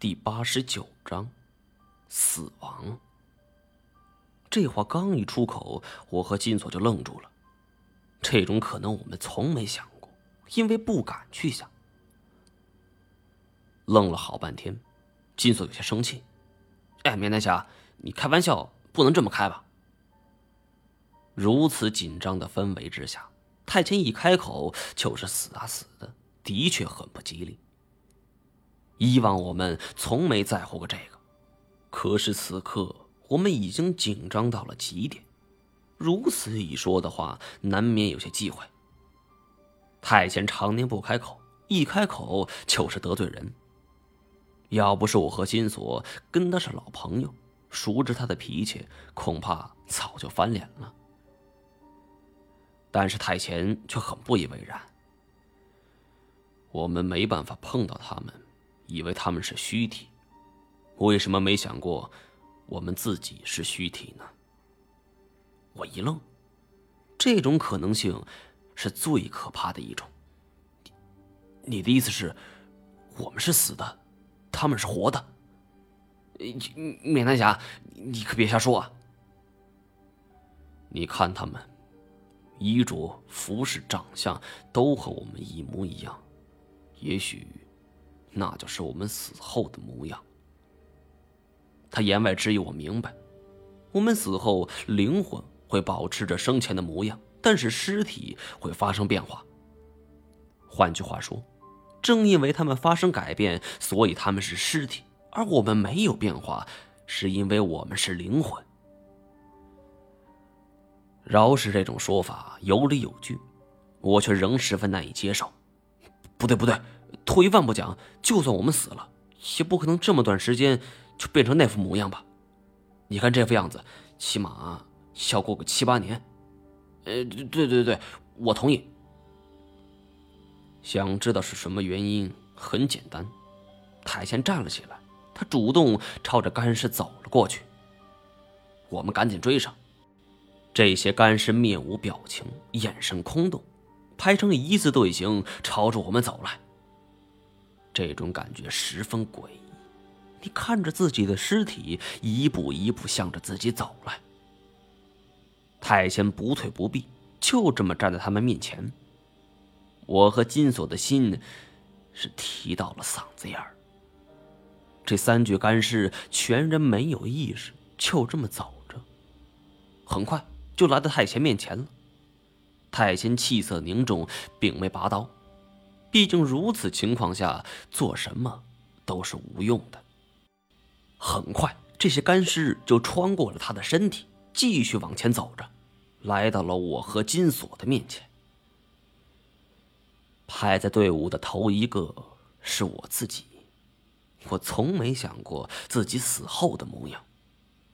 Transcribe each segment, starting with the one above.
第八十九章，死亡。这话刚一出口，我和金锁就愣住了。这种可能我们从没想过，因为不敢去想。愣了好半天，金锁有些生气：“哎，面南侠，你开玩笑不能这么开吧？”如此紧张的氛围之下，太监一开口就是死啊死的，的确很不吉利。以往我们从没在乎过这个，可是此刻我们已经紧张到了极点。如此一说的话，难免有些忌讳。太监常年不开口，一开口就是得罪人。要不是我和金锁跟他是老朋友，熟知他的脾气，恐怕早就翻脸了。但是太前却很不以为然。我们没办法碰到他们，以为他们是虚体，为什么没想过我们自己是虚体呢？我一愣，这种可能性是最可怕的一种。你的意思是，我们是死的，他们是活的？免南侠，你可别瞎说啊！你看他们，衣着、服饰、长相都和我们一模一样，也许那就是我们死后的模样。他言外之意我明白，我们死后灵魂。会保持着生前的模样，但是尸体会发生变化。换句话说，正因为他们发生改变，所以他们是尸体，而我们没有变化，是因为我们是灵魂。饶是这种说法有理有据，我却仍十分难以接受。不对，不对，退一万步讲，就算我们死了，也不可能这么短时间就变成那副模样吧？你看这副样子，起码……要过个七八年，呃，对对对，我同意。想知道是什么原因？很简单，太监站了起来，他主动朝着干尸走了过去。我们赶紧追上，这些干尸面无表情，眼神空洞，排成一字队形朝着我们走来。这种感觉十分诡异，你看着自己的尸体一步一步向着自己走来。太监不退不避，就这么站在他们面前。我和金锁的心是提到了嗓子眼儿。这三具干尸全然没有意识，就这么走着，很快就来到太监面前了。太监气色凝重，并没拔刀，毕竟如此情况下做什么都是无用的。很快，这些干尸就穿过了他的身体。继续往前走着，来到了我和金锁的面前。排在队伍的头一个是我自己。我从没想过自己死后的模样，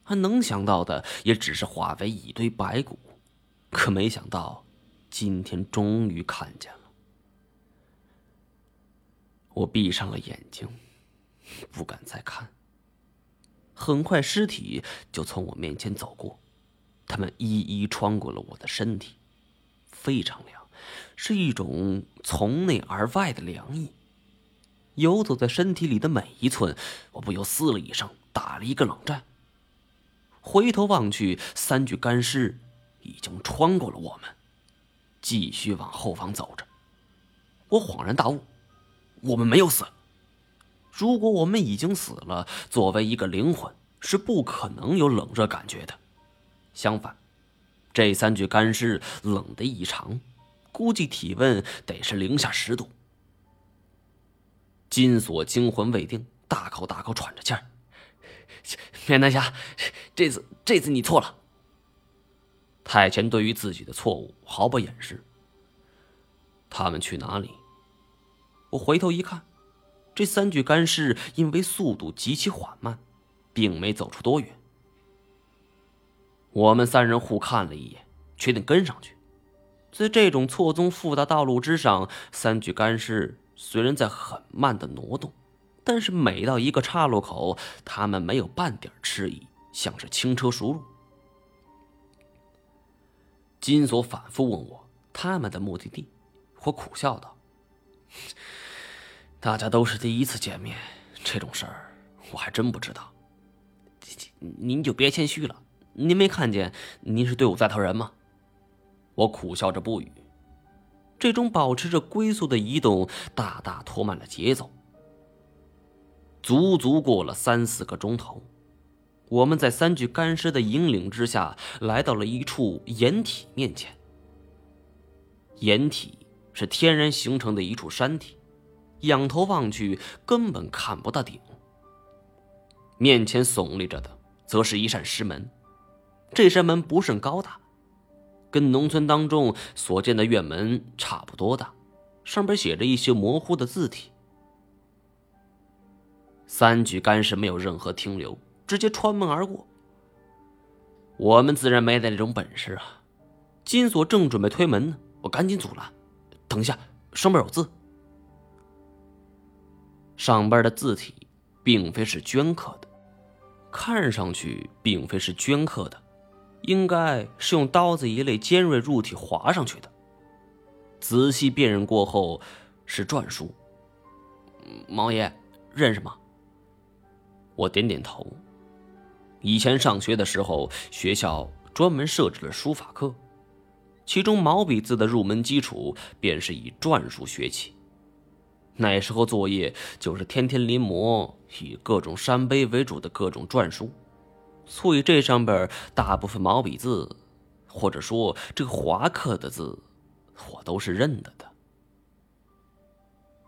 还能想到的也只是化为一堆白骨。可没想到，今天终于看见了。我闭上了眼睛，不敢再看。很快，尸体就从我面前走过。他们一一穿过了我的身体，非常凉，是一种从内而外的凉意，游走在身体里的每一寸，我不由嘶了一声，打了一个冷战。回头望去，三具干尸已经穿过了我们，继续往后方走着。我恍然大悟，我们没有死。如果我们已经死了，作为一个灵魂，是不可能有冷热感觉的。相反，这三具干尸冷得异常，估计体温得是零下十度。金锁惊魂未定，大口大口喘着气儿。面南侠，这次这次你错了。太前对于自己的错误毫不掩饰。他们去哪里？我回头一看，这三具干尸因为速度极其缓慢，并没走出多远。我们三人互看了一眼，决定跟上去。在这种错综复杂道路之上，三具干尸虽然在很慢的挪动，但是每到一个岔路口，他们没有半点迟疑，像是轻车熟路。金锁反复问我他们的目的地，我苦笑道：“大家都是第一次见面，这种事儿我还真不知道。您就别谦虚了，您没看见您是队伍带头人吗？我苦笑着不语。这种保持着龟速的移动，大大拖慢了节奏。足足过了三四个钟头，我们在三具干尸的引领之下，来到了一处掩体面前。掩体是天然形成的一处山体，仰头望去根本看不到顶。面前耸立着的，则是一扇石门。这扇门不甚高大，跟农村当中所见的院门差不多大，上边写着一些模糊的字体。三具干尸没有任何停留，直接穿门而过。我们自然没那种本事啊！金锁正准备推门呢，我赶紧阻拦：“等一下，上边有字。”上边的字体并非是镌刻的，看上去并非是镌刻的，应该是用刀子一类尖锐物体划上去的。仔细辨认过后，是篆书。毛爷，认识吗？我点点头。以前上学的时候，学校专门设置了书法课，其中毛笔字的入门基础便是以篆书学起。那时候作业就是天天临摹以各种山碑为主的各种篆书，所以这上边大部分毛笔字，或者说这个划刻的字，我都是认得的。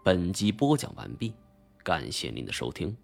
本集播讲完毕，感谢您的收听。